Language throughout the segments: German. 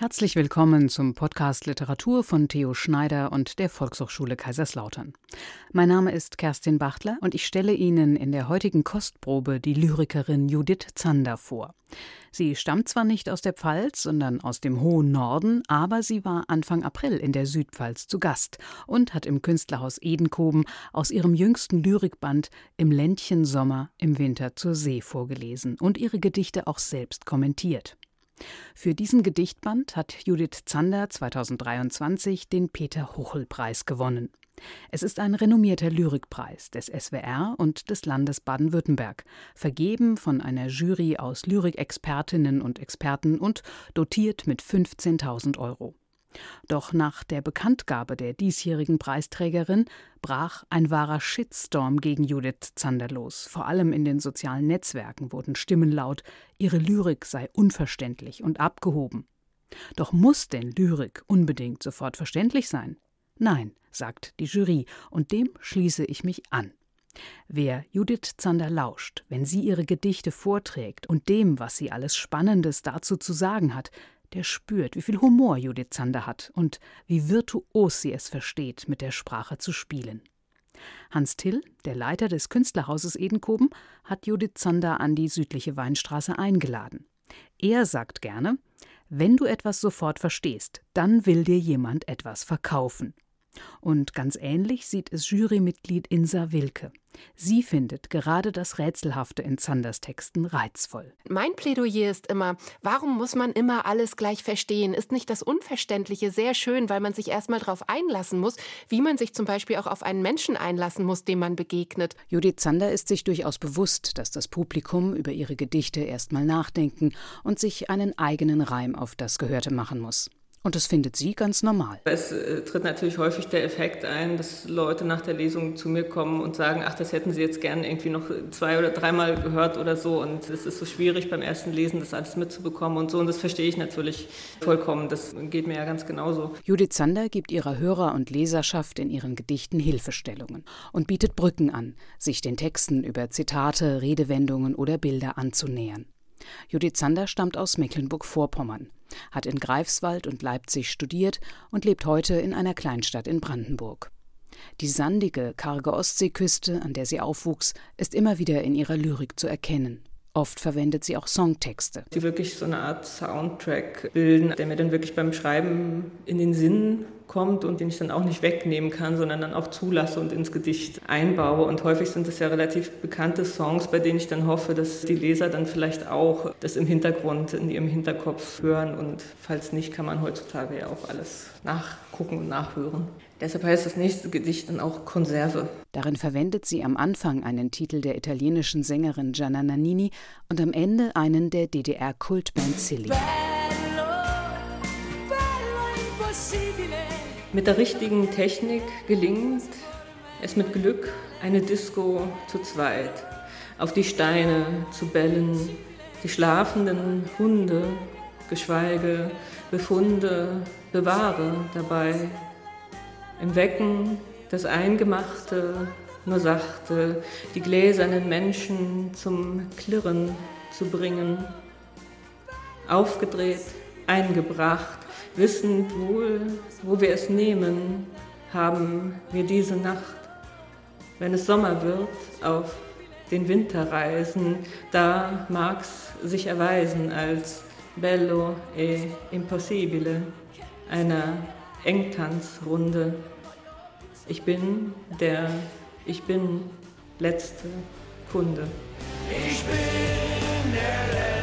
Herzlich willkommen zum Podcast Literatur von Theo Schneider und der Volkshochschule Kaiserslautern. Mein Name ist Kerstin Bachtler und ich stelle Ihnen in der heutigen Kostprobe die Lyrikerin Judith Zander vor. Sie stammt zwar nicht aus der Pfalz, sondern aus dem hohen Norden, aber sie war Anfang April in der Südpfalz zu Gast und hat im Künstlerhaus Edenkoben aus ihrem jüngsten Lyrikband Im Ländchen Sommer im Winter zur See vorgelesen und ihre Gedichte auch selbst kommentiert. Für diesen Gedichtband hat Judith Zander 2023 den Peter-Huchel-Preis gewonnen. Es ist ein renommierter Lyrikpreis des SWR und des Landes Baden-Württemberg, vergeben von einer Jury aus Lyrikexpertinnen und Experten und dotiert mit 15.000 Euro. Doch nach der Bekanntgabe der diesjährigen Preisträgerin brach ein wahrer Shitstorm gegen Judith Zander los. Vor allem in den sozialen Netzwerken wurden Stimmen laut, ihre Lyrik sei unverständlich und abgehoben. Doch muss denn Lyrik unbedingt sofort verständlich sein? Nein, sagt die Jury, und dem schließe ich mich an. Wer Judith Zander lauscht, wenn sie ihre Gedichte vorträgt und dem, was sie alles Spannendes dazu zu sagen hat, der spürt, wie viel Humor Judith Zander hat und wie virtuos sie es versteht, mit der Sprache zu spielen. Hans Till, der Leiter des Künstlerhauses Edenkoben, hat Judith Zander an die südliche Weinstraße eingeladen. Er sagt gerne, wenn du etwas sofort verstehst, dann will dir jemand etwas verkaufen. Und ganz ähnlich sieht es Jurymitglied Insa Wilke. Sie findet gerade das Rätselhafte in Zanders Texten reizvoll. Mein Plädoyer ist immer, warum muss man immer alles gleich verstehen? Ist nicht das Unverständliche sehr schön, weil man sich erstmal darauf einlassen muss, wie man sich zum Beispiel auch auf einen Menschen einlassen muss, dem man begegnet? Judith Zander ist sich durchaus bewusst, dass das Publikum über ihre Gedichte erstmal nachdenken und sich einen eigenen Reim auf das Gehörte machen muss. Und das findet sie ganz normal. Es äh, tritt natürlich häufig der Effekt ein, dass Leute nach der Lesung zu mir kommen und sagen, ach, das hätten sie jetzt gern irgendwie noch zwei oder dreimal gehört oder so. Und es ist so schwierig beim ersten Lesen, das alles mitzubekommen und so. Und das verstehe ich natürlich vollkommen. Das geht mir ja ganz genauso. Judith Zander gibt ihrer Hörer- und Leserschaft in ihren Gedichten Hilfestellungen und bietet Brücken an, sich den Texten über Zitate, Redewendungen oder Bilder anzunähern. Judith Zander stammt aus Mecklenburg-Vorpommern, hat in Greifswald und Leipzig studiert und lebt heute in einer Kleinstadt in Brandenburg. Die sandige, karge Ostseeküste, an der sie aufwuchs, ist immer wieder in ihrer Lyrik zu erkennen. Oft verwendet sie auch Songtexte. Die wirklich so eine Art Soundtrack bilden, der mir dann wirklich beim Schreiben in den Sinn kommt und den ich dann auch nicht wegnehmen kann, sondern dann auch zulasse und ins Gedicht einbaue. Und häufig sind es ja relativ bekannte Songs, bei denen ich dann hoffe, dass die Leser dann vielleicht auch das im Hintergrund, in ihrem Hinterkopf hören. Und falls nicht, kann man heutzutage ja auch alles nachgucken und nachhören. Deshalb heißt das nächste Gedicht dann auch Konserve. Darin verwendet sie am Anfang einen Titel der italienischen Sängerin Gianna Nannini und am Ende einen der DDR-Kultband Silly. Bello, bello mit der richtigen Technik gelingt es mit Glück, eine Disco zu zweit auf die Steine zu bellen, die schlafenden Hunde, Geschweige, Befunde bewahre dabei im Wecken das Eingemachte, nur sachte, die gläsernen Menschen zum Klirren zu bringen. Aufgedreht, eingebracht, wissend wohl, wo wir es nehmen, haben wir diese Nacht. Wenn es Sommer wird, auf den Winterreisen, da mag's sich erweisen als bello e impossibile, einer Engtanzrunde. Ich bin der Ich bin letzte Kunde. Ich bin der letzte.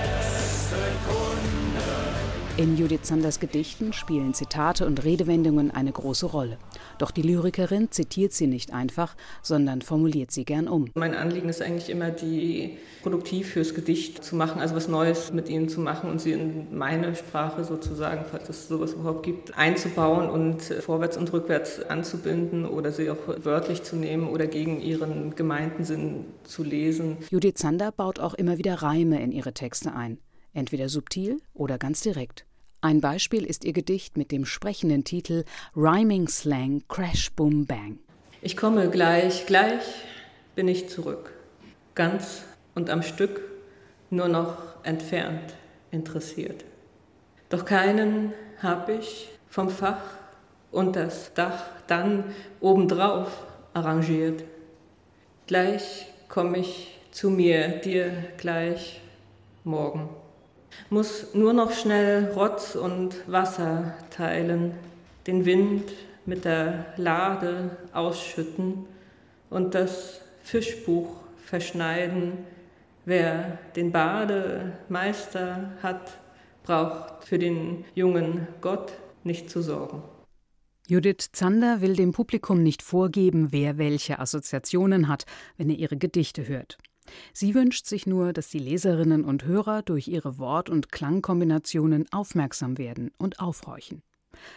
In Judith Sanders Gedichten spielen Zitate und Redewendungen eine große Rolle. Doch die Lyrikerin zitiert sie nicht einfach, sondern formuliert sie gern um. Mein Anliegen ist eigentlich immer, die produktiv fürs Gedicht zu machen, also was Neues mit ihnen zu machen und sie in meine Sprache sozusagen, falls es sowas überhaupt gibt, einzubauen und vorwärts und rückwärts anzubinden oder sie auch wörtlich zu nehmen oder gegen ihren gemeinten Sinn zu lesen. Judith Zander baut auch immer wieder Reime in ihre Texte ein entweder subtil oder ganz direkt. Ein Beispiel ist ihr Gedicht mit dem sprechenden Titel Rhyming Slang Crash Boom Bang. Ich komme gleich, gleich bin ich zurück, ganz und am Stück, nur noch entfernt interessiert. Doch keinen hab ich vom Fach und das Dach dann obendrauf arrangiert. Gleich komm ich zu mir, dir gleich morgen. Muss nur noch schnell Rotz und Wasser teilen, den Wind mit der Lade ausschütten und das Fischbuch verschneiden. Wer den Bademeister hat, braucht für den jungen Gott nicht zu sorgen. Judith Zander will dem Publikum nicht vorgeben, wer welche Assoziationen hat, wenn er ihre Gedichte hört. Sie wünscht sich nur, dass die Leserinnen und Hörer durch ihre Wort- und Klangkombinationen aufmerksam werden und aufhorchen.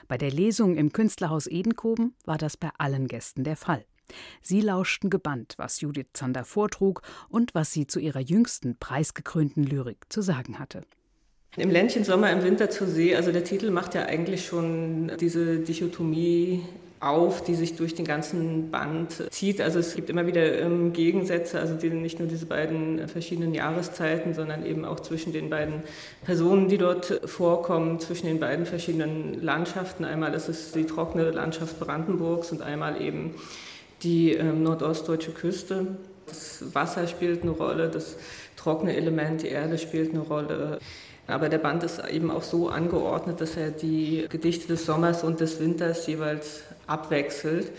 Bei der Lesung im Künstlerhaus Edenkoben war das bei allen Gästen der Fall. Sie lauschten gebannt, was Judith Zander vortrug und was sie zu ihrer jüngsten preisgekrönten Lyrik zu sagen hatte. Im Ländchen Sommer im Winter zur See, also der Titel macht ja eigentlich schon diese Dichotomie auf, die sich durch den ganzen Band zieht. Also es gibt immer wieder ähm, Gegensätze, also die, nicht nur diese beiden verschiedenen Jahreszeiten, sondern eben auch zwischen den beiden Personen, die dort vorkommen, zwischen den beiden verschiedenen Landschaften. Einmal ist es die trockene Landschaft Brandenburgs und einmal eben die ähm, nordostdeutsche Küste. Das Wasser spielt eine Rolle, das trockene Element, die Erde spielt eine Rolle. Aber der Band ist eben auch so angeordnet, dass er die Gedichte des Sommers und des Winters jeweils abwechselt.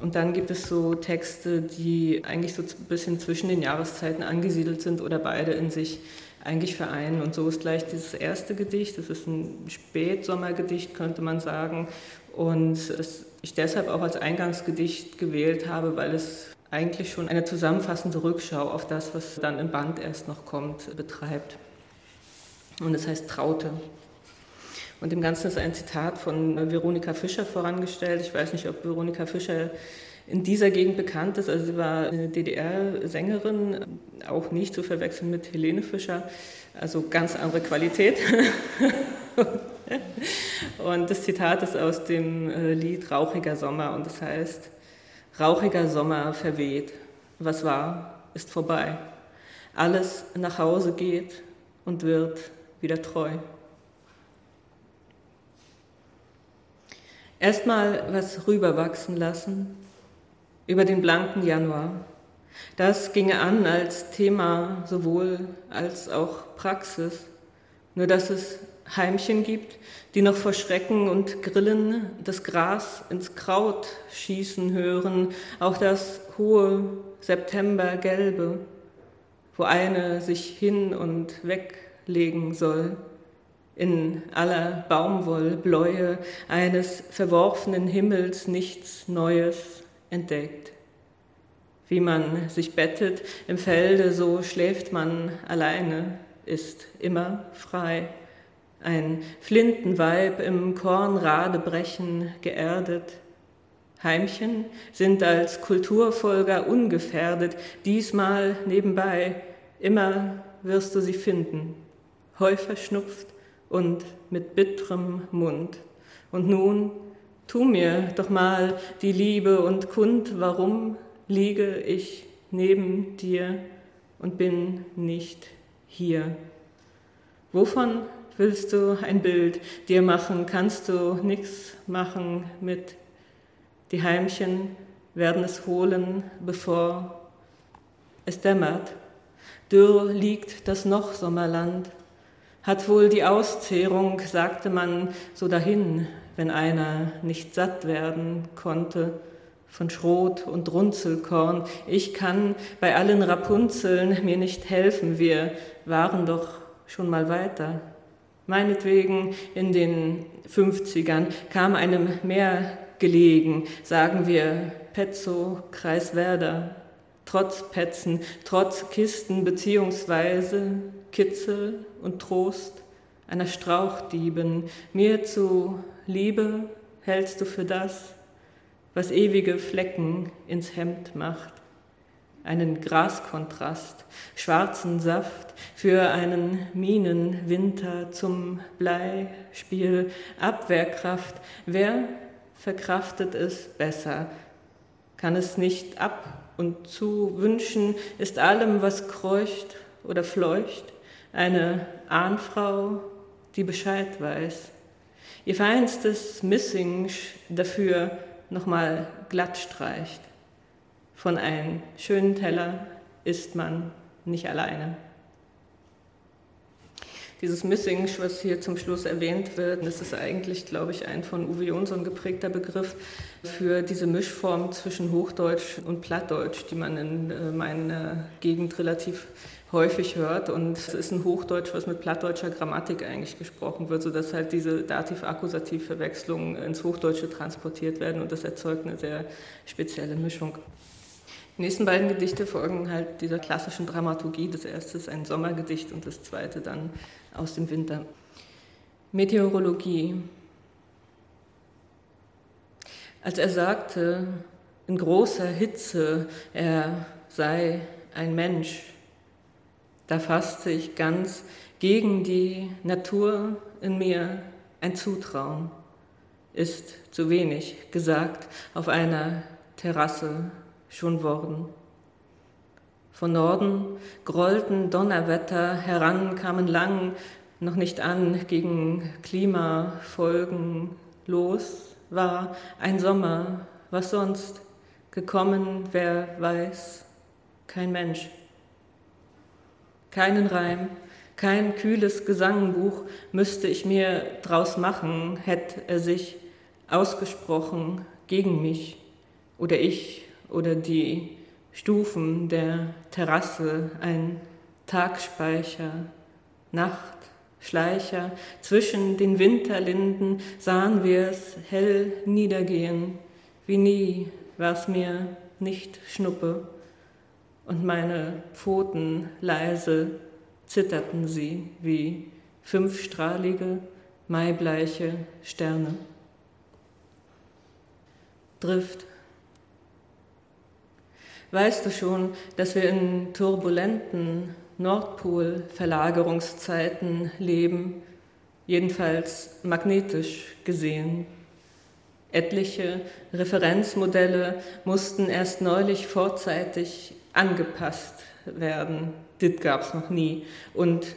Und dann gibt es so Texte, die eigentlich so ein bisschen zwischen den Jahreszeiten angesiedelt sind oder beide in sich eigentlich vereinen. Und so ist gleich dieses erste Gedicht, das ist ein Spätsommergedicht, könnte man sagen. Und das ich deshalb auch als Eingangsgedicht gewählt habe, weil es eigentlich schon eine zusammenfassende Rückschau auf das, was dann im Band erst noch kommt, betreibt. Und es heißt Traute. Und dem Ganzen ist ein Zitat von Veronika Fischer vorangestellt. Ich weiß nicht, ob Veronika Fischer in dieser Gegend bekannt ist. Also sie war eine DDR-Sängerin, auch nicht zu verwechseln mit Helene Fischer. Also ganz andere Qualität. und das Zitat ist aus dem äh, Lied Rauchiger Sommer und das heißt, Rauchiger Sommer verweht, was war, ist vorbei. Alles nach Hause geht und wird wieder treu. Erstmal was rüberwachsen lassen über den blanken Januar. Das ginge an als Thema sowohl als auch Praxis, nur dass es Heimchen gibt, die noch vor Schrecken und Grillen das Gras ins Kraut schießen hören, auch das hohe Septembergelbe, wo eine sich hin und weglegen soll, in aller Baumwollbläue eines verworfenen Himmels nichts Neues entdeckt. Wie man sich bettet im Felde, so schläft man alleine, ist immer frei. Ein Flintenweib im Kornradebrechen geerdet. Heimchen sind als Kulturfolger ungefährdet, diesmal nebenbei, immer wirst du sie finden, heu verschnupft und mit bitterem Mund. Und nun tu mir doch mal die Liebe und kund, warum liege ich neben dir und bin nicht hier. Wovon willst du ein Bild dir machen, kannst du nichts machen mit. Die Heimchen werden es holen, bevor es dämmert. Dürr liegt das noch Sommerland, hat wohl die Auszehrung, sagte man so dahin, wenn einer nicht satt werden konnte von Schrot und Runzelkorn. Ich kann bei allen Rapunzeln mir nicht helfen, wir waren doch schon mal weiter. Meinetwegen in den 50ern kam einem mehr gelegen, sagen wir Petzo, Kreiswerder, trotz Petzen, trotz Kisten beziehungsweise Kitzel und Trost einer Strauchdieben, mir zu Liebe hältst du für das, was ewige Flecken ins Hemd macht einen Graskontrast, schwarzen Saft für einen Minenwinter zum Bleispiel, Abwehrkraft. Wer verkraftet es besser? Kann es nicht ab und zu wünschen, ist allem, was kreucht oder fleucht, eine Ahnfrau, die Bescheid weiß. ihr feinstes Missing dafür nochmal glatt streicht. Von einem schönen Teller isst man nicht alleine. Dieses Missing, was hier zum Schluss erwähnt wird, das ist eigentlich, glaube ich, ein von Uwe Jonsson geprägter Begriff für diese Mischform zwischen Hochdeutsch und Plattdeutsch, die man in äh, meiner Gegend relativ häufig hört. Und es ist ein Hochdeutsch, was mit plattdeutscher Grammatik eigentlich gesprochen wird, sodass halt diese Dativ-Akkusativ-Verwechslungen ins Hochdeutsche transportiert werden und das erzeugt eine sehr spezielle Mischung. Die nächsten beiden Gedichte folgen halt dieser klassischen Dramaturgie. Das erste ist ein Sommergedicht und das zweite dann aus dem Winter. Meteorologie. Als er sagte, in großer Hitze, er sei ein Mensch, da fasste ich ganz gegen die Natur in mir ein Zutrauen. Ist zu wenig gesagt auf einer Terrasse schon worden. Von Norden grollten Donnerwetter heran, kamen lang noch nicht an gegen Klimafolgen los, war ein Sommer, was sonst gekommen, wer weiß, kein Mensch. Keinen Reim, kein kühles Gesangbuch müsste ich mir draus machen, hätte er sich ausgesprochen gegen mich oder ich oder die Stufen der Terrasse, ein Tagspeicher, Nachtschleicher. Zwischen den Winterlinden sahen wir es hell niedergehen. Wie nie war's mir nicht Schnuppe. Und meine Pfoten leise zitterten sie wie fünfstrahlige, maibleiche Sterne. Drift Weißt du schon, dass wir in turbulenten Nordpol-Verlagerungszeiten leben, jedenfalls magnetisch gesehen? Etliche Referenzmodelle mussten erst neulich vorzeitig angepasst werden. Das gab es noch nie. Und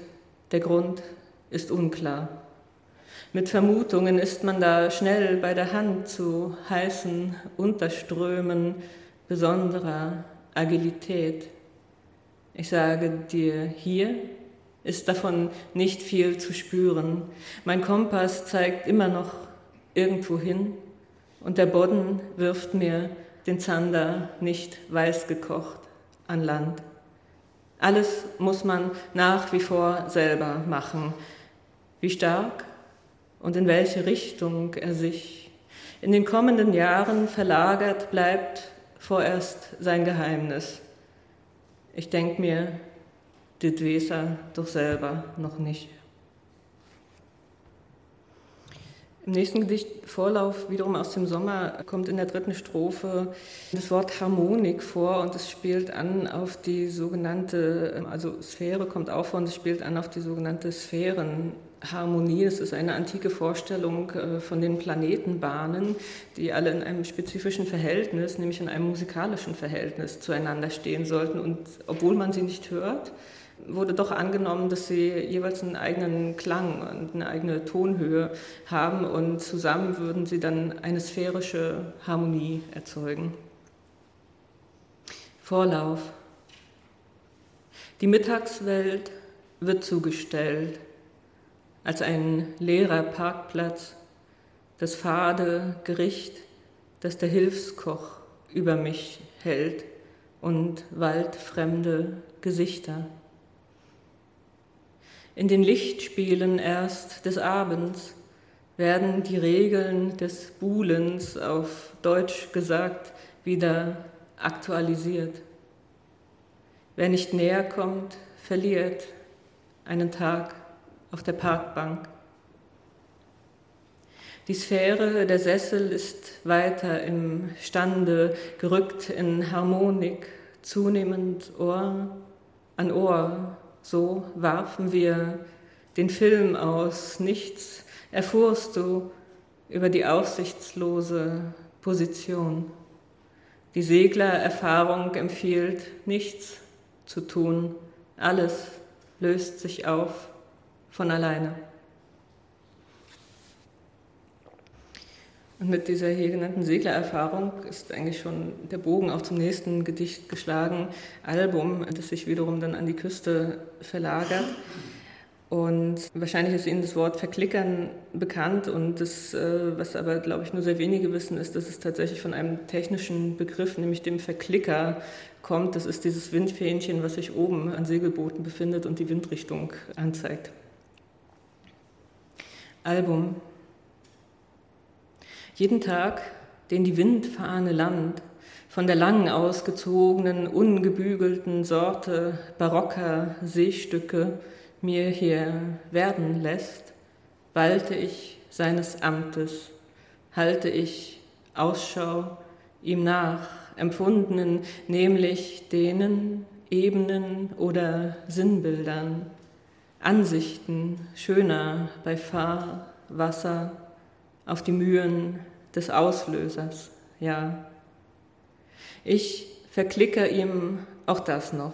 der Grund ist unklar. Mit Vermutungen ist man da schnell bei der Hand zu heißen Unterströmen, besonderer Agilität. Ich sage dir, hier ist davon nicht viel zu spüren. Mein Kompass zeigt immer noch irgendwo hin und der Boden wirft mir den Zander nicht weiß gekocht an Land. Alles muss man nach wie vor selber machen. Wie stark und in welche Richtung er sich in den kommenden Jahren verlagert bleibt, vorerst sein Geheimnis. Ich denke mir, das weiß er doch selber noch nicht. Im nächsten Gedicht Vorlauf, wiederum aus dem Sommer, kommt in der dritten Strophe das Wort Harmonik vor und es spielt an auf die sogenannte, also Sphäre kommt auch vor und es spielt an auf die sogenannte Sphärenharmonie. Es ist eine antike Vorstellung äh, von den Planetenbahnen, die alle in einem spezifischen Verhältnis, nämlich in einem musikalischen Verhältnis zueinander stehen sollten. Und obwohl man sie nicht hört, wurde doch angenommen, dass sie jeweils einen eigenen Klang und eine eigene Tonhöhe haben und zusammen würden sie dann eine sphärische Harmonie erzeugen. Vorlauf. Die Mittagswelt wird zugestellt als ein leerer Parkplatz, das fade Gericht, das der Hilfskoch über mich hält und waldfremde Gesichter in den Lichtspielen erst des Abends werden die Regeln des Buhlens auf Deutsch gesagt wieder aktualisiert. Wer nicht näher kommt, verliert einen Tag auf der Parkbank. Die Sphäre der Sessel ist weiter im Stande, gerückt in Harmonik, zunehmend Ohr an Ohr so warfen wir den Film aus. Nichts erfuhrst du über die aussichtslose Position. Die Seglererfahrung empfiehlt, nichts zu tun. Alles löst sich auf von alleine. Und mit dieser hier genannten Seglererfahrung ist eigentlich schon der Bogen auch zum nächsten Gedicht geschlagen, Album, das sich wiederum dann an die Küste verlagert. Und wahrscheinlich ist Ihnen das Wort Verklickern bekannt und das, äh, was aber, glaube ich, nur sehr wenige wissen, ist, dass es tatsächlich von einem technischen Begriff, nämlich dem Verklicker, kommt. Das ist dieses Windfähnchen, was sich oben an Segelbooten befindet und die Windrichtung anzeigt. Album. Jeden Tag, den die Windfahne Land von der lang ausgezogenen, ungebügelten Sorte barocker Seestücke mir hier werden lässt, walte ich seines Amtes, halte ich Ausschau ihm nach, empfundenen, nämlich denen Ebenen oder Sinnbildern, Ansichten schöner bei Fahr, Wasser, auf die Mühen des Auslösers, ja. Ich verklicke ihm auch das noch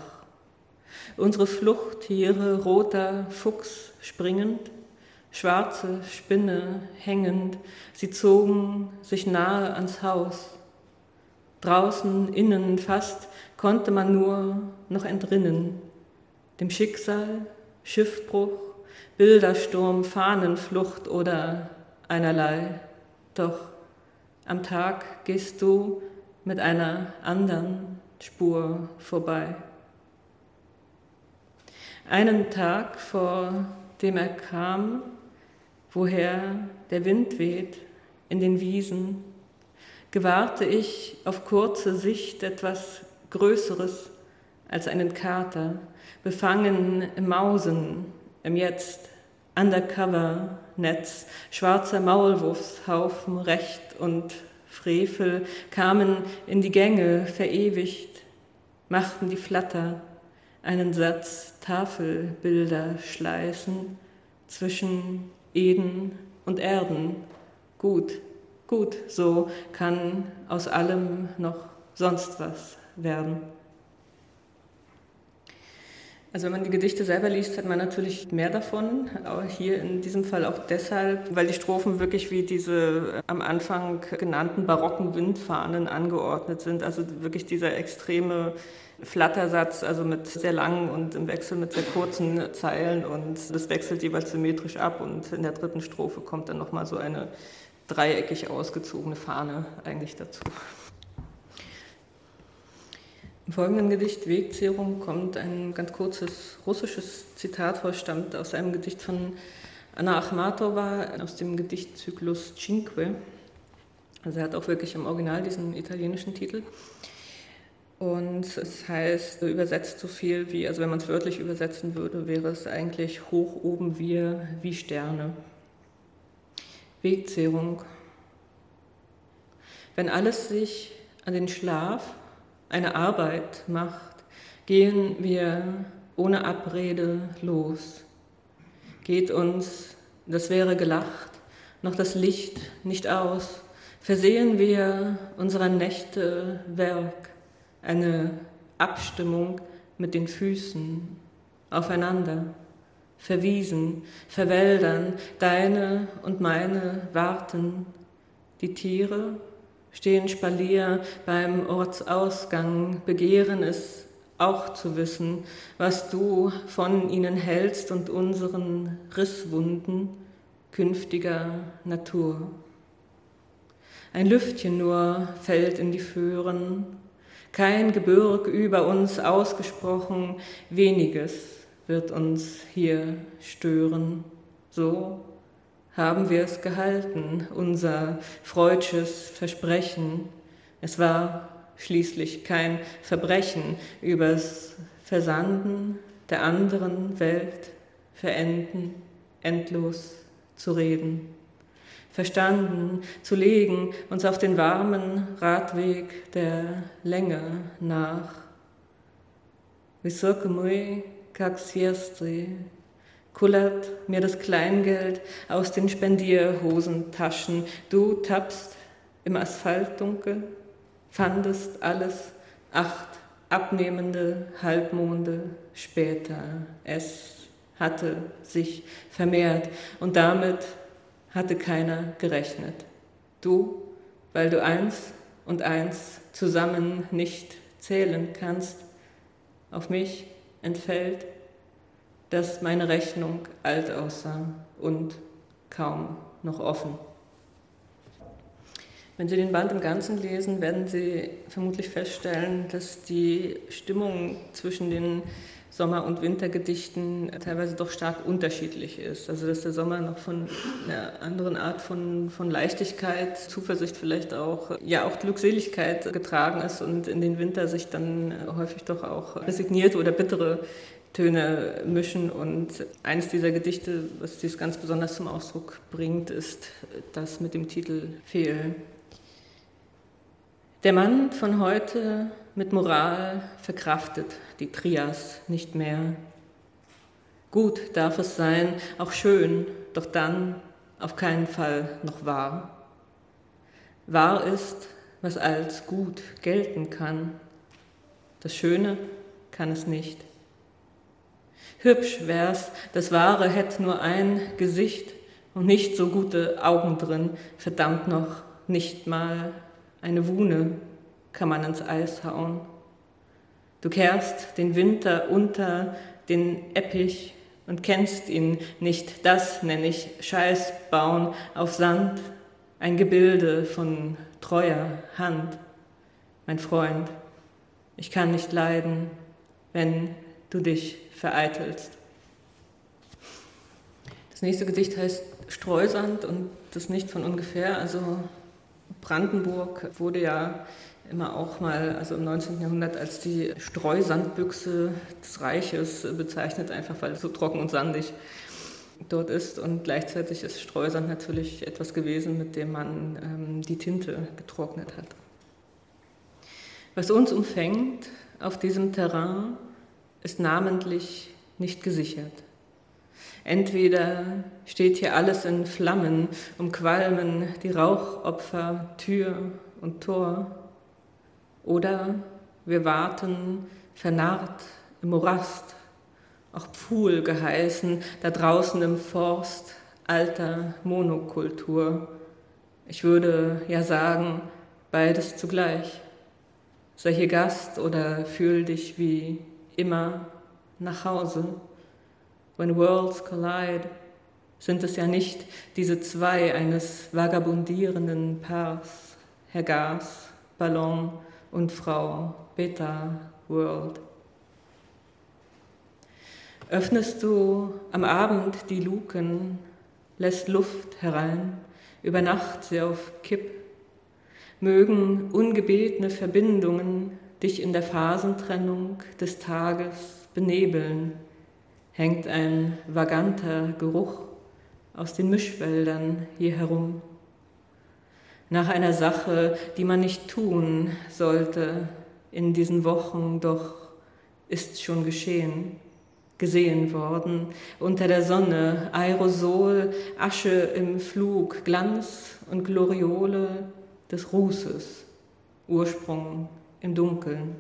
Unsere Fluchttiere, roter Fuchs springend, schwarze Spinne hängend, sie zogen sich nahe ans Haus. Draußen, innen fast konnte man nur noch entrinnen. Dem Schicksal, Schiffbruch, Bildersturm, Fahnenflucht oder einerlei. Doch am Tag gehst du mit einer anderen Spur vorbei. Einen Tag vor dem er kam, woher der Wind weht in den Wiesen, gewahrte ich auf kurze Sicht etwas Größeres als einen Kater, befangen im Mausen, im Jetzt, Undercover-Netz, schwarzer Maulwurfshaufen, Recht und Frevel kamen in die Gänge verewigt, machten die Flatter, einen Satz Tafelbilder schleißen zwischen Eden und Erden. Gut, gut, so kann aus allem noch sonst was werden. Also wenn man die Gedichte selber liest, hat man natürlich mehr davon. Aber hier in diesem Fall auch deshalb, weil die Strophen wirklich wie diese am Anfang genannten barocken Windfahnen angeordnet sind. Also wirklich dieser extreme Flattersatz, also mit sehr langen und im Wechsel mit sehr kurzen Zeilen und das wechselt jeweils symmetrisch ab und in der dritten Strophe kommt dann nochmal so eine dreieckig ausgezogene Fahne eigentlich dazu. Im folgenden Gedicht Wegzehrung kommt ein ganz kurzes russisches Zitat vor, stammt aus einem Gedicht von Anna Akhmatova aus dem Gedichtzyklus Cinque. Also er hat auch wirklich im Original diesen italienischen Titel. Und es heißt übersetzt so viel wie, also wenn man es wörtlich übersetzen würde, wäre es eigentlich hoch oben wir wie Sterne. Wegzehrung. Wenn alles sich an den Schlaf, eine Arbeit macht, gehen wir ohne Abrede los. Geht uns, das wäre gelacht, noch das Licht nicht aus, versehen wir unserer Nächte Werk eine Abstimmung mit den Füßen aufeinander, verwiesen, verwäldern, deine und meine warten, die Tiere stehen Spalier beim Ortsausgang, begehren es auch zu wissen, was du von ihnen hältst und unseren Risswunden künftiger Natur. Ein Lüftchen nur fällt in die Föhren, kein Gebirg über uns ausgesprochen, weniges wird uns hier stören. So haben wir es gehalten, unser freudsches Versprechen. Es war schließlich kein Verbrechen, übers Versanden der anderen Welt verenden, endlos zu reden verstanden, zu legen, uns auf den warmen Radweg der Länge nach. Высоко мы, как сестры, kullert mir das Kleingeld aus den Spendierhosentaschen. Du tappst im Asphaltdunkel, fandest alles acht abnehmende Halbmonde später. Es hatte sich vermehrt und damit hatte keiner gerechnet. Du, weil du eins und eins zusammen nicht zählen kannst, auf mich entfällt, dass meine Rechnung alt aussah und kaum noch offen. Wenn Sie den Band im Ganzen lesen, werden Sie vermutlich feststellen, dass die Stimmung zwischen den Sommer- und Wintergedichten teilweise doch stark unterschiedlich ist. Also dass der Sommer noch von einer anderen Art von, von Leichtigkeit, Zuversicht vielleicht auch, ja auch Glückseligkeit getragen ist und in den Winter sich dann häufig doch auch resignierte oder bittere Töne mischen. Und eines dieser Gedichte, was dies ganz besonders zum Ausdruck bringt, ist das mit dem Titel Fehl. Der Mann von heute mit Moral verkraftet die Trias nicht mehr. Gut darf es sein, auch schön, doch dann auf keinen Fall noch wahr. Wahr ist, was als gut gelten kann. Das Schöne kann es nicht. Hübsch wär's, das Wahre hätt nur ein Gesicht und nicht so gute Augen drin, verdammt noch, nicht mal eine Wune kann man ins Eis hauen. Du kehrst den Winter unter den Eppich und kennst ihn nicht. Das nenne ich Scheiß bauen auf Sand, ein Gebilde von treuer Hand. Mein Freund, ich kann nicht leiden, wenn du dich vereitelst. Das nächste Gedicht heißt Streusand und das nicht von ungefähr. Also Brandenburg wurde ja immer auch mal, also im 19. Jahrhundert, als die Streusandbüchse des Reiches bezeichnet, einfach weil es so trocken und sandig dort ist. Und gleichzeitig ist Streusand natürlich etwas gewesen, mit dem man ähm, die Tinte getrocknet hat. Was uns umfängt auf diesem Terrain, ist namentlich nicht gesichert. Entweder steht hier alles in Flammen, umqualmen die Rauchopfer Tür und Tor, oder wir warten vernarrt im Morast, auch Pfuhl geheißen, da draußen im Forst alter Monokultur. Ich würde ja sagen, beides zugleich. Sei hier Gast oder fühl dich wie immer nach Hause. When worlds collide, sind es ja nicht diese zwei eines vagabundierenden Paares, Herr Gas, Ballon, und Frau Beta World. Öffnest du am Abend die Luken, lässt Luft herein, über Nacht sie auf Kipp, mögen ungebetene Verbindungen dich in der Phasentrennung des Tages benebeln, hängt ein vaganter Geruch aus den Mischwäldern hier herum. Nach einer Sache, die man nicht tun sollte in diesen Wochen, doch ist schon geschehen, gesehen worden, unter der Sonne, Aerosol, Asche im Flug, Glanz und Gloriole des Rußes, Ursprung im Dunkeln,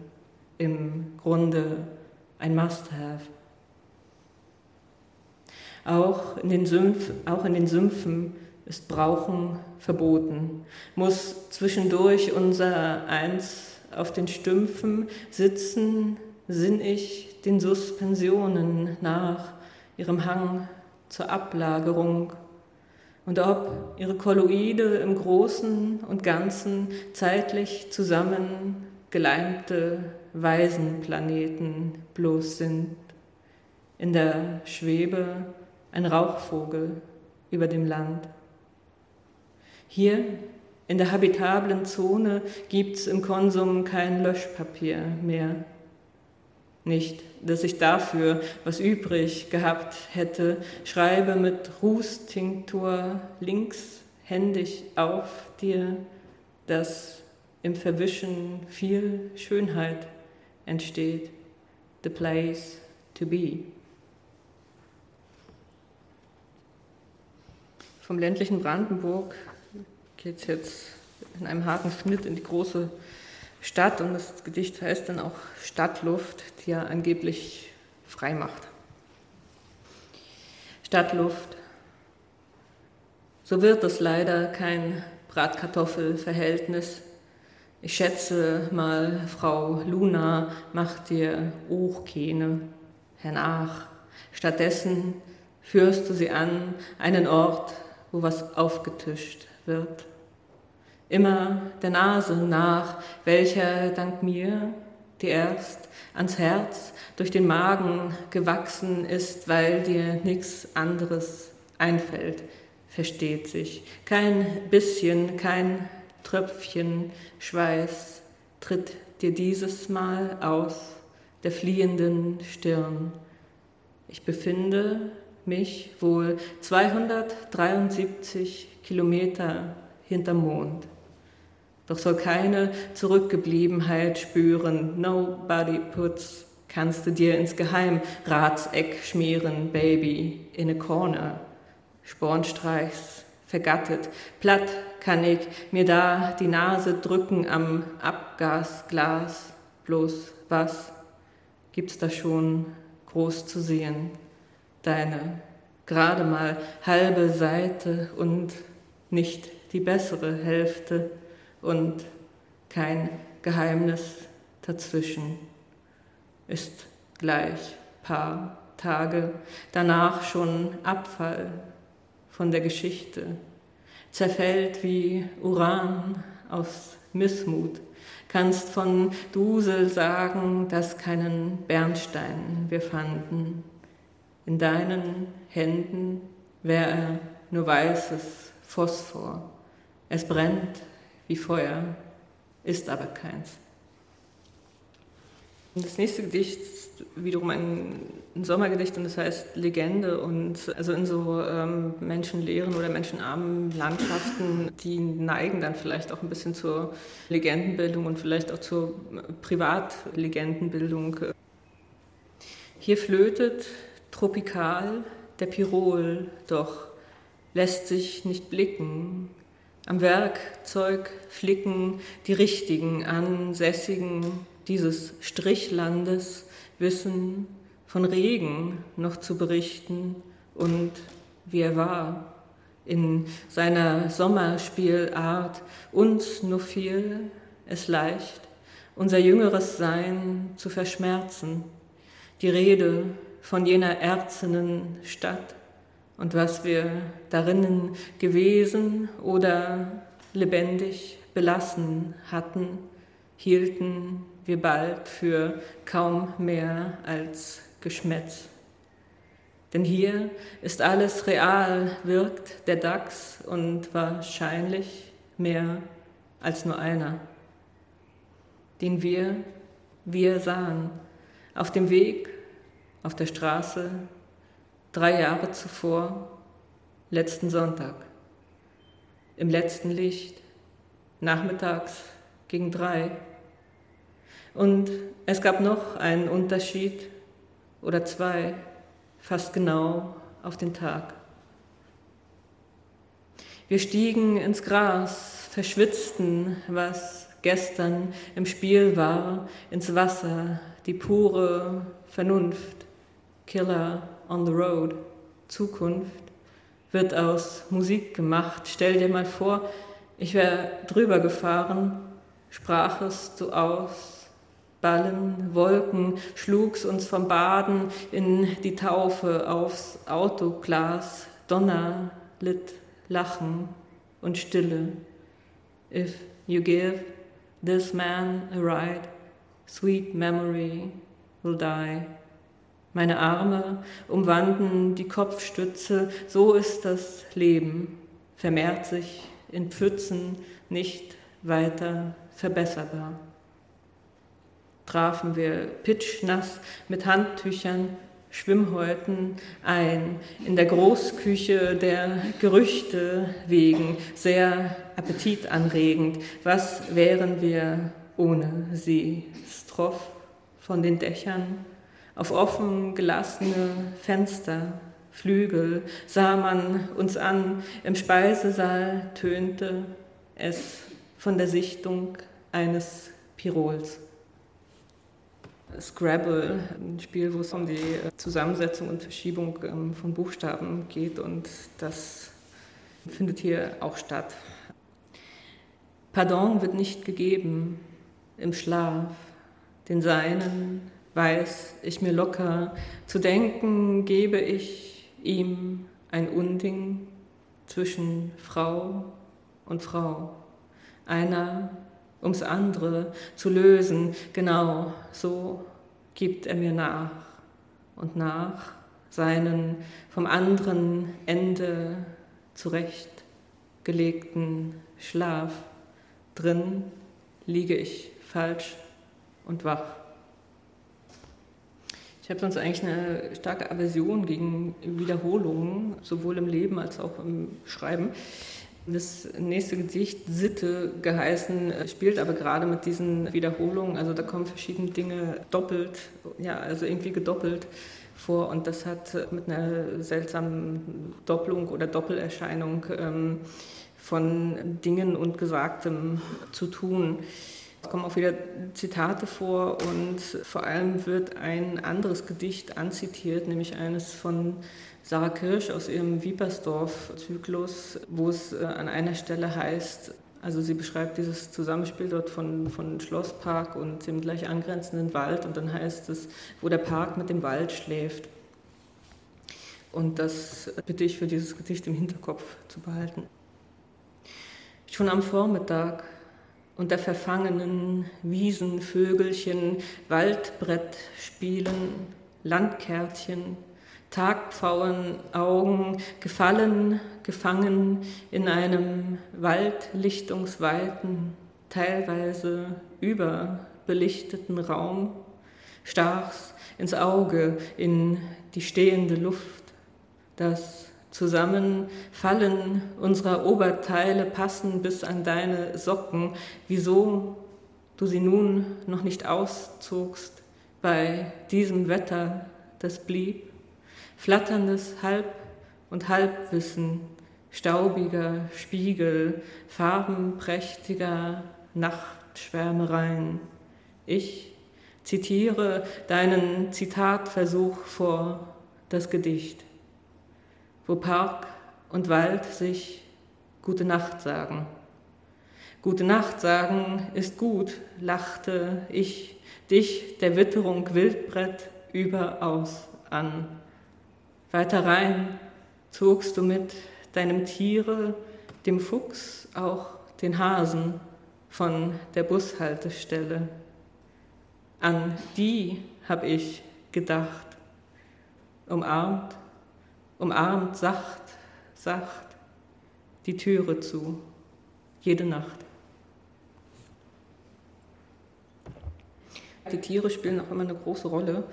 im Grunde ein Must-Have. Auch in den, auch in den Sümpfen ist Brauchen verboten, muss zwischendurch unser Eins auf den Stümpfen sitzen, sinn ich den Suspensionen nach, ihrem Hang zur Ablagerung und ob ihre Kolloide im Großen und Ganzen zeitlich zusammen geleimte Waisenplaneten bloß sind, in der Schwebe ein Rauchvogel über dem Land. Hier in der habitablen Zone gibt es im Konsum kein Löschpapier mehr. Nicht, dass ich dafür was übrig gehabt hätte, schreibe mit Rußtinktur links händig auf dir, dass im Verwischen viel Schönheit entsteht. The place to be. Vom ländlichen Brandenburg geht es jetzt in einem harten Schnitt in die große Stadt und das Gedicht heißt dann auch Stadtluft, die er angeblich frei macht. Stadtluft. So wird es leider kein Bratkartoffelverhältnis. Ich schätze mal, Frau Luna macht dir auch keine hernach. Stattdessen führst du sie an einen Ort, wo was aufgetischt wird. Immer der Nase nach, welcher dank mir, die erst ans Herz durch den Magen gewachsen ist, weil dir nichts anderes einfällt, versteht sich. Kein bisschen, kein Tröpfchen Schweiß tritt dir dieses Mal aus der fliehenden Stirn. Ich befinde mich wohl 273 Kilometer hinterm Mond. Doch soll keine Zurückgebliebenheit spüren. Nobody puts, kannst du dir ins Geheim Ratseck schmieren, Baby, in a corner. Spornstreichs, vergattet, platt kann ich mir da die Nase drücken am Abgasglas. Bloß was gibt's da schon groß zu sehen? Deine gerade mal halbe Seite und nicht die bessere Hälfte und kein Geheimnis dazwischen. Ist gleich paar Tage danach schon Abfall von der Geschichte, zerfällt wie Uran aus Missmut, kannst von Dusel sagen, dass keinen Bernstein wir fanden. In deinen Händen wär er nur weißes Phosphor. Es brennt wie Feuer, ist aber keins. Das nächste Gedicht ist wiederum ein, ein, Sommergedicht und das heißt Legende und also in so ähm, menschenleeren oder menschenarmen Landschaften, die neigen dann vielleicht auch ein bisschen zur Legendenbildung und vielleicht auch zur Privatlegendenbildung. Hier flötet tropikal der Pirol, doch lässt sich nicht blicken, am Werkzeug flicken die richtigen Ansässigen dieses Strichlandes wissen von Regen noch zu berichten und wie er war in seiner Sommerspielart, uns nur fiel es leicht, unser jüngeres Sein zu verschmerzen, die Rede von jener erzenen Stadt, und was wir darinnen gewesen oder lebendig belassen hatten, hielten wir bald für kaum mehr als Geschmätz. Denn hier ist alles real, wirkt der DAX und wahrscheinlich mehr als nur einer, den wir, wir sahen, auf dem Weg, auf der Straße, drei Jahre zuvor, letzten Sonntag, im letzten Licht, nachmittags gegen drei. Und es gab noch einen Unterschied oder zwei, fast genau auf den Tag. Wir stiegen ins Gras, verschwitzten, was gestern im Spiel war, ins Wasser, die pure Vernunft, Killer on the Road, Zukunft, wird aus Musik gemacht. Stell dir mal vor, ich wäre drüber gefahren, sprach es so aus, Ballen, Wolken, schlug's uns vom Baden in die Taufe aufs Autoglas, Donner, Lit, Lachen und Stille. If you give this man a ride, sweet memory will die. Meine Arme umwanden die Kopfstütze, so ist das Leben, vermehrt sich in Pfützen, nicht weiter verbesserbar. Trafen wir pitschnass mit Handtüchern, Schwimmhäuten ein, in der Großküche der Gerüchte wegen, sehr appetitanregend. Was wären wir ohne sie? Stroph von den Dächern, auf offen gelassene Fenster, Flügel sah man uns an, im Speisesaal tönte es von der Sichtung eines Pirols. Scrabble, ein Spiel, wo es um die Zusammensetzung und Verschiebung ähm, von Buchstaben geht und das findet hier auch statt. Pardon wird nicht gegeben im Schlaf, den Seinen weiß ich mir locker, zu denken gebe ich ihm ein Unding zwischen Frau und Frau. Einer ums andere zu lösen, genau so gibt er mir nach und nach seinen vom anderen Ende zurechtgelegten Schlaf. Drin liege ich falsch und wach. Ich habe sonst eigentlich eine starke Aversion gegen Wiederholungen, sowohl im Leben als auch im Schreiben. Das nächste Gedicht, Sitte geheißen, spielt aber gerade mit diesen Wiederholungen. Also da kommen verschiedene Dinge doppelt, ja, also irgendwie gedoppelt vor. Und das hat mit einer seltsamen Doppelung oder Doppelerscheinung ähm, von Dingen und Gesagtem zu tun. Es kommen auch wieder Zitate vor und vor allem wird ein anderes Gedicht anzitiert, nämlich eines von Sarah Kirsch aus ihrem Wiepersdorf-Zyklus, wo es äh, an einer Stelle heißt, also sie beschreibt dieses Zusammenspiel dort von, von Schlosspark und dem gleich angrenzenden Wald und dann heißt es, wo der Park mit dem Wald schläft. Und das bitte ich für dieses Gedicht im Hinterkopf zu behalten. Schon am Vormittag unter verfangenen Wiesenvögelchen Waldbrett spielen, Landkärtchen, Tagpfauen, Augen, gefallen, gefangen in einem waldlichtungsweiten, teilweise überbelichteten Raum, stach's ins Auge, in die stehende Luft, das Zusammenfallen unserer Oberteile passen bis an deine Socken, wieso du sie nun noch nicht auszogst bei diesem Wetter, das blieb, flatterndes Halb- und Halbwissen, staubiger Spiegel, farbenprächtiger Nachtschwärmereien. Ich zitiere deinen Zitatversuch vor das Gedicht wo Park und Wald sich Gute Nacht sagen. Gute Nacht sagen ist gut, lachte ich dich der Witterung Wildbrett überaus an. Weiter rein zogst du mit deinem Tiere, dem Fuchs, auch den Hasen von der Bushaltestelle. An die hab ich gedacht, umarmt umarmt sacht, sacht die Türe zu, jede Nacht. Die Tiere spielen auch immer eine große Rolle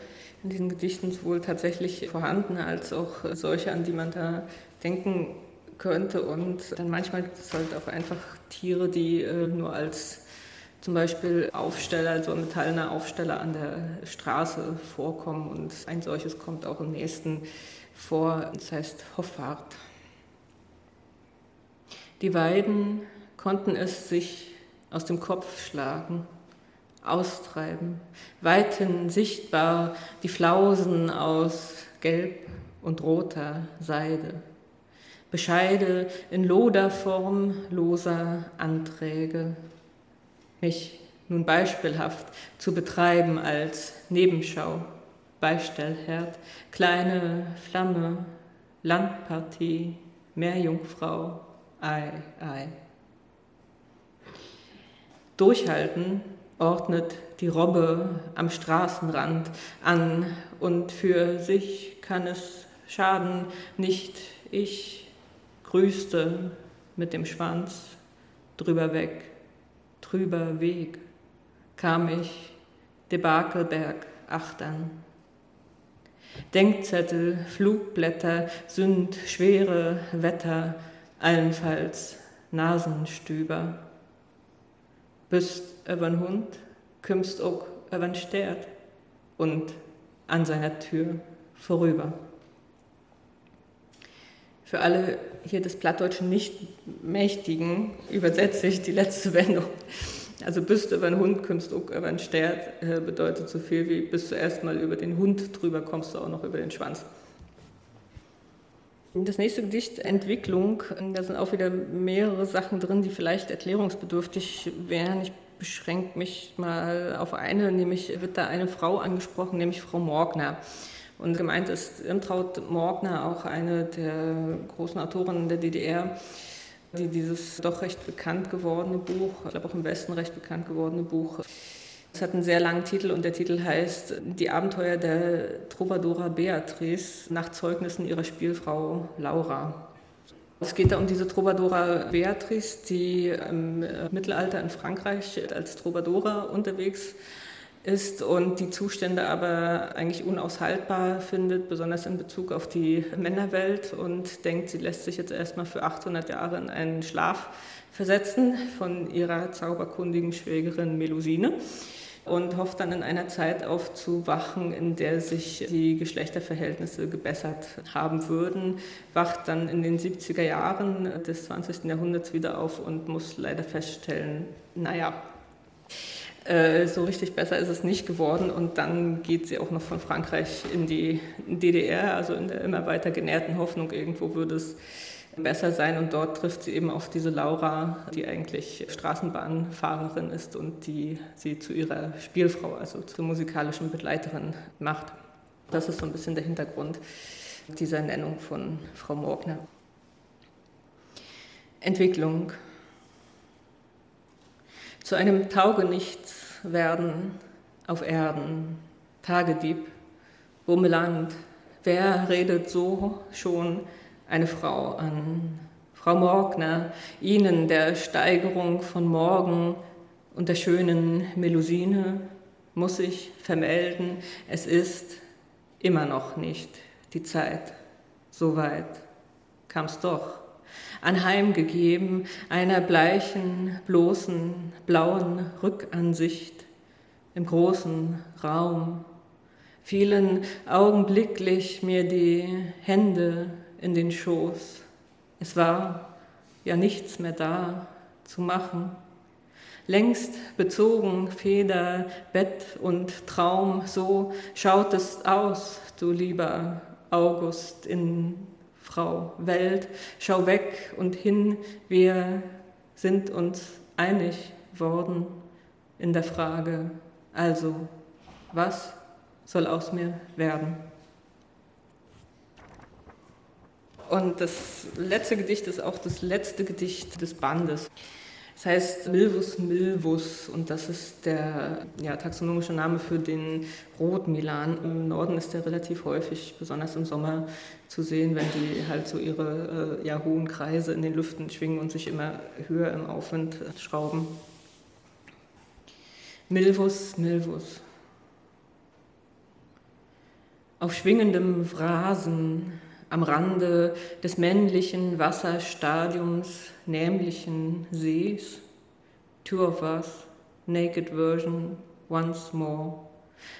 in diesen Gedichten, sowohl tatsächlich vorhandene als auch solche, an die man da denken könnte. Und dann manchmal gibt es halt auch einfach Tiere, die äh, nur als zum Beispiel Aufsteller, also metallener Aufsteller an der Straße vorkommen. Und ein solches kommt auch im nächsten vor, das heißt Hoffart. Die Weiden konnten es sich aus dem Kopf schlagen, austreiben, weithin sichtbar die Flausen aus gelb und roter Seide, Bescheide in Loderform loser Anträge, mich nun beispielhaft zu betreiben als Nebenschau Beistellherd, kleine Flamme, Landpartie, Meerjungfrau, ei, ei. Durchhalten ordnet die Robbe am Straßenrand an und für sich kann es schaden, nicht ich grüßte mit dem Schwanz drüber weg, drüber Weg, kam ich Debakelberg achtern. Denkzettel, Flugblätter, Sünd, schwere Wetter, allenfalls Nasenstüber. Büst übern Hund, kümmst auch übern Stert und an seiner Tür vorüber. Für alle hier des Plattdeutschen nicht Mächtigen übersetze ich die letzte Wendung. Also bist du über einen Hund kommst du über einen Stert, äh, bedeutet so viel wie bist du erstmal über den Hund drüber, kommst du auch noch über den Schwanz. Das nächste Gedicht, Entwicklung, da sind auch wieder mehrere Sachen drin, die vielleicht erklärungsbedürftig wären. Ich beschränke mich mal auf eine, nämlich wird da eine Frau angesprochen, nämlich Frau Morgner. Und gemeint ist Irmtraut Morgner, auch eine der großen Autorinnen der DDR, die dieses doch recht bekannt gewordene Buch, ich glaube auch im Westen recht bekannt gewordene Buch, es hat einen sehr langen Titel und der Titel heißt Die Abenteuer der Troubadoura Beatrice nach Zeugnissen ihrer Spielfrau Laura. Es geht da um diese Troubadoura Beatrice, die im Mittelalter in Frankreich als Troubadoura unterwegs ist und die Zustände aber eigentlich unaushaltbar findet, besonders in Bezug auf die Männerwelt und denkt, sie lässt sich jetzt erstmal für 800 Jahre in einen Schlaf versetzen von ihrer zauberkundigen Schwägerin Melusine und hofft dann in einer Zeit aufzuwachen, in der sich die Geschlechterverhältnisse gebessert haben würden, wacht dann in den 70er Jahren des 20. Jahrhunderts wieder auf und muss leider feststellen, naja, äh, so richtig besser ist es nicht geworden und dann geht sie auch noch von Frankreich in die DDR, also in der immer weiter genährten Hoffnung, irgendwo würde es besser sein. Und dort trifft sie eben auf diese Laura, die eigentlich Straßenbahnfahrerin ist und die sie zu ihrer Spielfrau, also zur musikalischen Begleiterin macht. Das ist so ein bisschen der Hintergrund dieser Nennung von Frau Morgner. Entwicklung. Zu einem Taugenichts werden auf Erden, Tagedieb, Bummeland, wer redet so schon eine Frau an. Frau Morgner, Ihnen der Steigerung von morgen und der schönen Melusine muss ich vermelden, es ist immer noch nicht die Zeit. So weit kam's doch. Anheimgegeben einer bleichen, bloßen, blauen Rückansicht im großen Raum, fielen augenblicklich mir die Hände in den Schoß. Es war ja nichts mehr da zu machen. Längst bezogen Feder, Bett und Traum, so schaut es aus, du lieber August in Frau Welt. Schau weg und hin, wir sind uns einig worden in der Frage, also was soll aus mir werden? Und das letzte Gedicht ist auch das letzte Gedicht des Bandes. Das heißt Milvus milvus und das ist der ja, taxonomische Name für den Rotmilan. Im Norden ist der relativ häufig, besonders im Sommer, zu sehen, wenn die halt so ihre äh, ja, hohen Kreise in den Lüften schwingen und sich immer höher im Aufwind schrauben. Milvus milvus. Auf schwingendem Rasen am Rande des männlichen Wasserstadiums nämlichen Sees. Two of us, naked version, once more.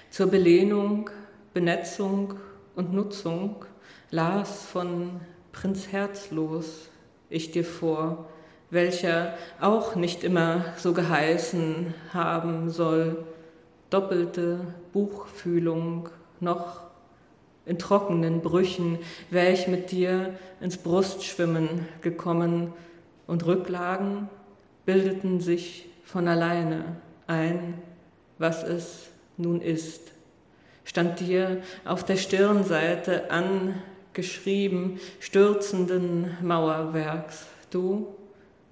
Zur Belehnung, Benetzung und Nutzung las von Prinz Herzlos ich dir vor, welcher auch nicht immer so geheißen haben soll, doppelte Buchfühlung noch in trockenen Brüchen wär ich mit dir ins Brustschwimmen gekommen und Rücklagen bildeten sich von alleine ein, was es nun ist. Stand dir auf der Stirnseite angeschrieben stürzenden Mauerwerks. Du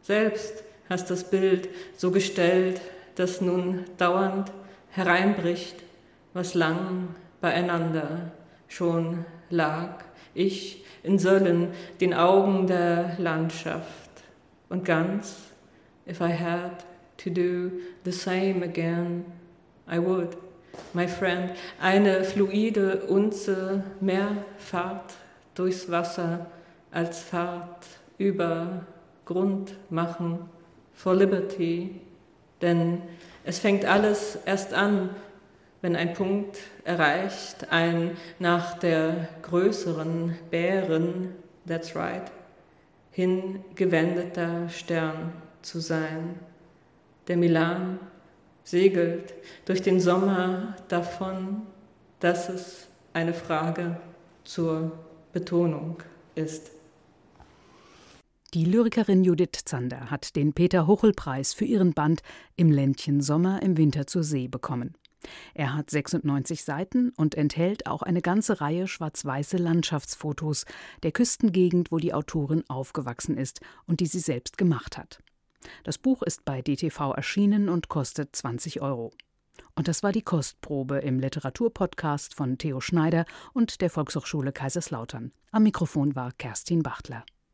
selbst hast das Bild so gestellt, dass nun dauernd hereinbricht, was lang beieinander schon lag ich in Söllen den Augen der Landschaft. Und ganz, if I had to do the same again, I would, my friend, eine fluide Unze mehr Fahrt durchs Wasser als Fahrt über Grund machen for liberty, denn es fängt alles erst an wenn ein Punkt erreicht, ein nach der größeren Bären, that's right, hingewendeter Stern zu sein. Der Milan segelt durch den Sommer davon, dass es eine Frage zur Betonung ist. Die Lyrikerin Judith Zander hat den Peter-Huchel-Preis für ihren Band Im Ländchen Sommer, im Winter zur See bekommen. Er hat 96 Seiten und enthält auch eine ganze Reihe schwarz-weiße Landschaftsfotos der Küstengegend, wo die Autorin aufgewachsen ist und die sie selbst gemacht hat. Das Buch ist bei DTV erschienen und kostet 20 Euro. Und das war die Kostprobe im Literaturpodcast von Theo Schneider und der Volkshochschule Kaiserslautern. Am Mikrofon war Kerstin Bachtler.